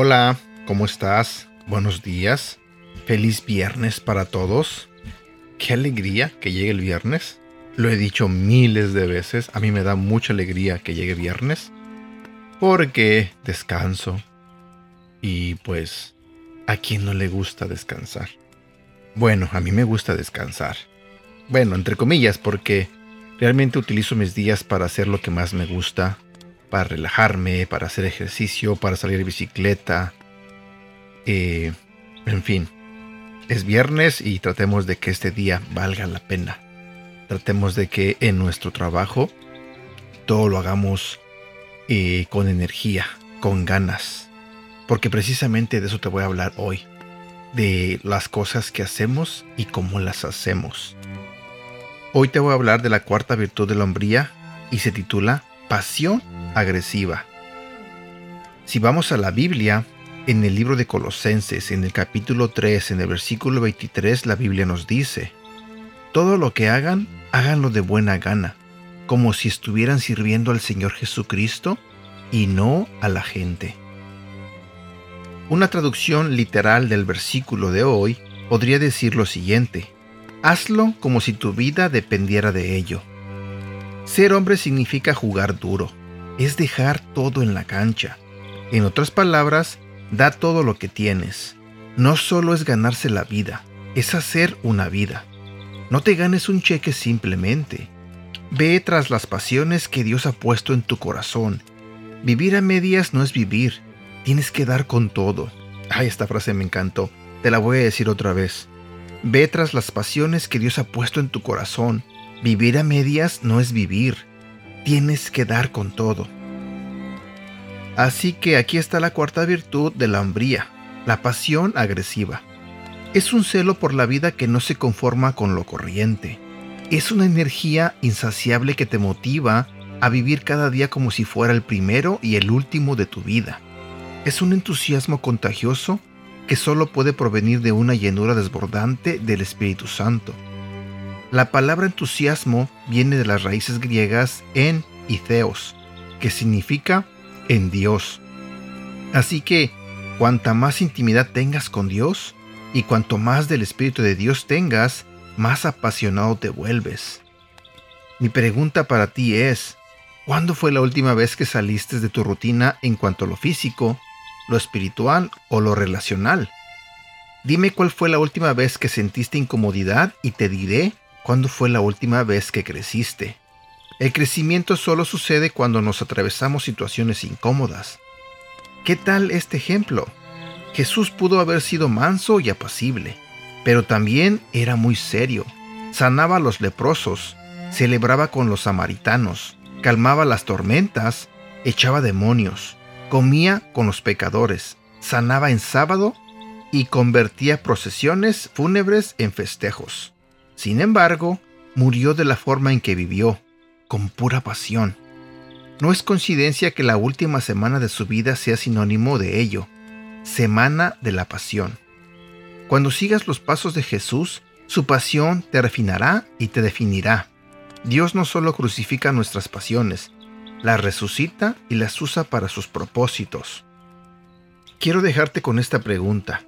Hola, ¿cómo estás? Buenos días. Feliz viernes para todos. Qué alegría que llegue el viernes. Lo he dicho miles de veces. A mí me da mucha alegría que llegue viernes. Porque descanso. Y pues, ¿a quién no le gusta descansar? Bueno, a mí me gusta descansar. Bueno, entre comillas, porque realmente utilizo mis días para hacer lo que más me gusta, para relajarme, para hacer ejercicio, para salir de bicicleta. Eh, en fin, es viernes y tratemos de que este día valga la pena. Tratemos de que en nuestro trabajo todo lo hagamos eh, con energía, con ganas. Porque precisamente de eso te voy a hablar hoy. De las cosas que hacemos y cómo las hacemos. Hoy te voy a hablar de la cuarta virtud de la hombría y se titula Pasión agresiva. Si vamos a la Biblia, en el libro de Colosenses, en el capítulo 3, en el versículo 23, la Biblia nos dice, Todo lo que hagan, háganlo de buena gana, como si estuvieran sirviendo al Señor Jesucristo y no a la gente. Una traducción literal del versículo de hoy podría decir lo siguiente, Hazlo como si tu vida dependiera de ello. Ser hombre significa jugar duro, es dejar todo en la cancha. En otras palabras, da todo lo que tienes. No solo es ganarse la vida, es hacer una vida. No te ganes un cheque simplemente. Ve tras las pasiones que Dios ha puesto en tu corazón. Vivir a medias no es vivir, tienes que dar con todo. Ay, esta frase me encantó, te la voy a decir otra vez. Ve tras las pasiones que Dios ha puesto en tu corazón. Vivir a medias no es vivir, tienes que dar con todo. Así que aquí está la cuarta virtud de la hombría, la pasión agresiva. Es un celo por la vida que no se conforma con lo corriente. Es una energía insaciable que te motiva a vivir cada día como si fuera el primero y el último de tu vida. Es un entusiasmo contagioso que solo puede provenir de una llenura desbordante del Espíritu Santo. La palabra entusiasmo viene de las raíces griegas en y theos, que significa en Dios. Así que, cuanta más intimidad tengas con Dios y cuanto más del Espíritu de Dios tengas, más apasionado te vuelves. Mi pregunta para ti es, ¿cuándo fue la última vez que saliste de tu rutina en cuanto a lo físico, lo espiritual o lo relacional? Dime cuál fue la última vez que sentiste incomodidad y te diré ¿Cuándo fue la última vez que creciste? El crecimiento solo sucede cuando nos atravesamos situaciones incómodas. ¿Qué tal este ejemplo? Jesús pudo haber sido manso y apacible, pero también era muy serio. Sanaba a los leprosos, celebraba con los samaritanos, calmaba las tormentas, echaba demonios, comía con los pecadores, sanaba en sábado y convertía procesiones fúnebres en festejos. Sin embargo, murió de la forma en que vivió, con pura pasión. No es coincidencia que la última semana de su vida sea sinónimo de ello, semana de la pasión. Cuando sigas los pasos de Jesús, su pasión te refinará y te definirá. Dios no solo crucifica nuestras pasiones, las resucita y las usa para sus propósitos. Quiero dejarte con esta pregunta.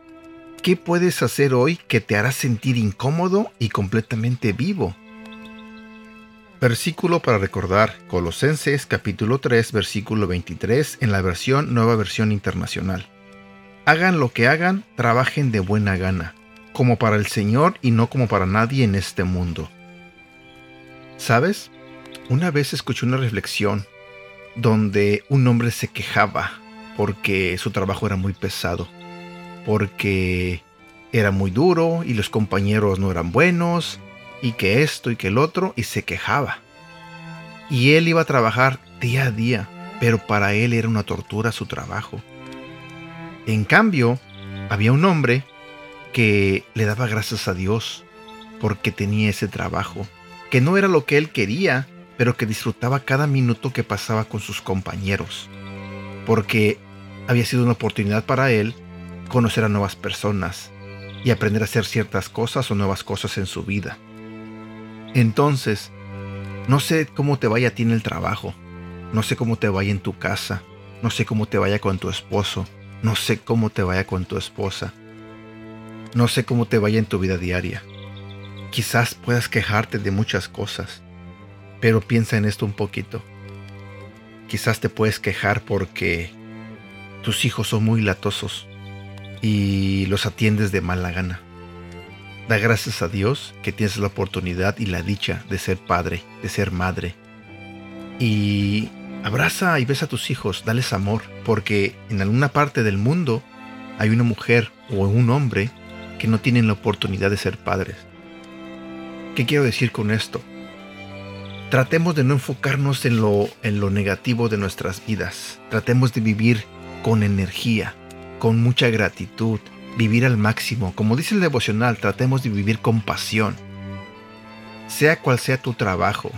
¿Qué puedes hacer hoy que te hará sentir incómodo y completamente vivo? Versículo para recordar, Colosenses capítulo 3, versículo 23 en la versión Nueva Versión Internacional. Hagan lo que hagan, trabajen de buena gana, como para el Señor y no como para nadie en este mundo. ¿Sabes? Una vez escuché una reflexión donde un hombre se quejaba porque su trabajo era muy pesado porque era muy duro y los compañeros no eran buenos y que esto y que el otro y se quejaba. Y él iba a trabajar día a día, pero para él era una tortura su trabajo. En cambio, había un hombre que le daba gracias a Dios porque tenía ese trabajo, que no era lo que él quería, pero que disfrutaba cada minuto que pasaba con sus compañeros, porque había sido una oportunidad para él conocer a nuevas personas y aprender a hacer ciertas cosas o nuevas cosas en su vida. Entonces, no sé cómo te vaya a ti en el trabajo, no sé cómo te vaya en tu casa, no sé cómo te vaya con tu esposo, no sé cómo te vaya con tu esposa, no sé cómo te vaya en tu vida diaria. Quizás puedas quejarte de muchas cosas, pero piensa en esto un poquito. Quizás te puedes quejar porque tus hijos son muy latosos y los atiendes de mala gana. Da gracias a Dios que tienes la oportunidad y la dicha de ser padre, de ser madre. Y abraza y besa a tus hijos, dales amor, porque en alguna parte del mundo hay una mujer o un hombre que no tienen la oportunidad de ser padres. ¿Qué quiero decir con esto? Tratemos de no enfocarnos en lo, en lo negativo de nuestras vidas. Tratemos de vivir con energía, con mucha gratitud, vivir al máximo. Como dice el devocional, tratemos de vivir con pasión. Sea cual sea tu trabajo,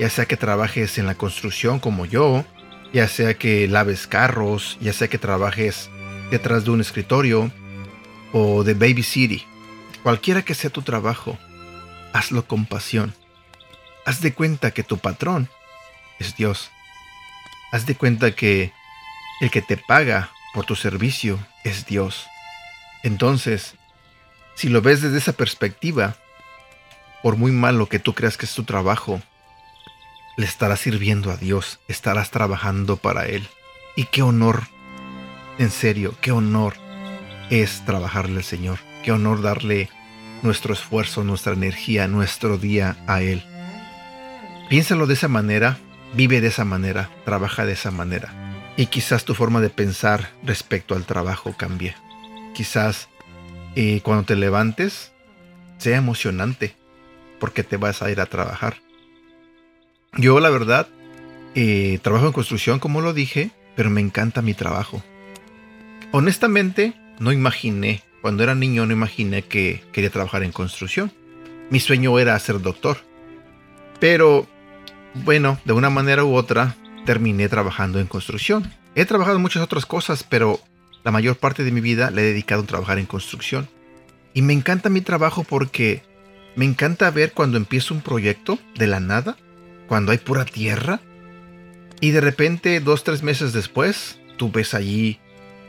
ya sea que trabajes en la construcción como yo, ya sea que laves carros, ya sea que trabajes detrás de un escritorio o de Baby City, cualquiera que sea tu trabajo, hazlo con pasión. Haz de cuenta que tu patrón es Dios. Haz de cuenta que el que te paga por tu servicio es Dios. Entonces, si lo ves desde esa perspectiva, por muy malo que tú creas que es tu trabajo, le estarás sirviendo a Dios, estarás trabajando para Él. Y qué honor, en serio, qué honor es trabajarle al Señor, qué honor darle nuestro esfuerzo, nuestra energía, nuestro día a Él. Piénsalo de esa manera, vive de esa manera, trabaja de esa manera. Y quizás tu forma de pensar respecto al trabajo cambie. Quizás eh, cuando te levantes sea emocionante porque te vas a ir a trabajar. Yo la verdad eh, trabajo en construcción como lo dije, pero me encanta mi trabajo. Honestamente, no imaginé, cuando era niño no imaginé que quería trabajar en construcción. Mi sueño era ser doctor. Pero bueno, de una manera u otra, terminé trabajando en construcción. He trabajado en muchas otras cosas, pero la mayor parte de mi vida le he dedicado a trabajar en construcción. Y me encanta mi trabajo porque me encanta ver cuando empiezo un proyecto de la nada, cuando hay pura tierra, y de repente, dos, tres meses después, tú ves allí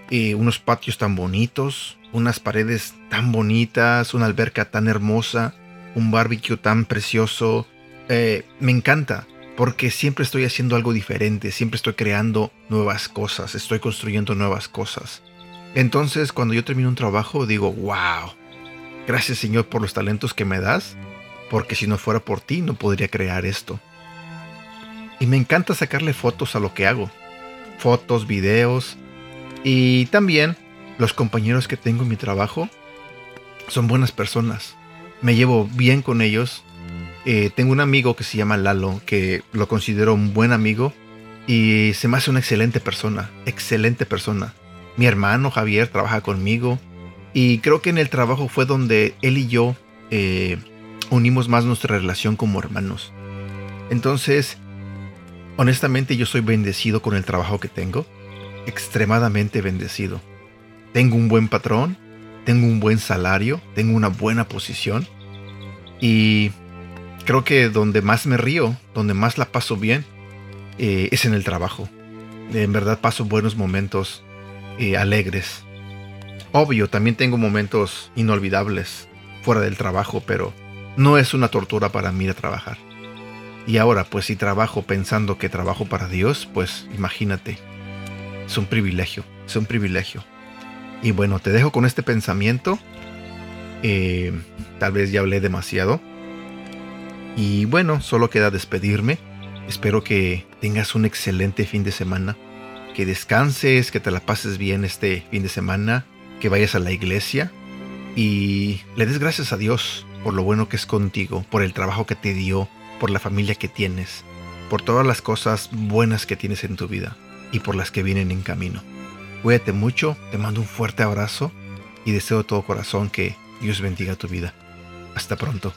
eh, unos patios tan bonitos, unas paredes tan bonitas, una alberca tan hermosa, un barbecue tan precioso. Eh, me encanta porque siempre estoy haciendo algo diferente, siempre estoy creando nuevas cosas, estoy construyendo nuevas cosas. Entonces cuando yo termino un trabajo digo, wow, gracias Señor por los talentos que me das, porque si no fuera por ti no podría crear esto. Y me encanta sacarle fotos a lo que hago, fotos, videos, y también los compañeros que tengo en mi trabajo son buenas personas, me llevo bien con ellos, eh, tengo un amigo que se llama Lalo, que lo considero un buen amigo y se me hace una excelente persona, excelente persona. Mi hermano Javier trabaja conmigo y creo que en el trabajo fue donde él y yo eh, unimos más nuestra relación como hermanos. Entonces, honestamente yo soy bendecido con el trabajo que tengo, extremadamente bendecido. Tengo un buen patrón, tengo un buen salario, tengo una buena posición y creo que donde más me río, donde más la paso bien, eh, es en el trabajo. En verdad paso buenos momentos eh, alegres. Obvio, también tengo momentos inolvidables fuera del trabajo, pero no es una tortura para mí trabajar. Y ahora, pues si trabajo pensando que trabajo para Dios, pues imagínate. Es un privilegio, es un privilegio. Y bueno, te dejo con este pensamiento. Eh, tal vez ya hablé demasiado. Y bueno, solo queda despedirme. Espero que tengas un excelente fin de semana. Que descanses, que te la pases bien este fin de semana. Que vayas a la iglesia. Y le des gracias a Dios por lo bueno que es contigo, por el trabajo que te dio, por la familia que tienes, por todas las cosas buenas que tienes en tu vida y por las que vienen en camino. Cuídate mucho, te mando un fuerte abrazo y deseo de todo corazón que Dios bendiga tu vida. Hasta pronto.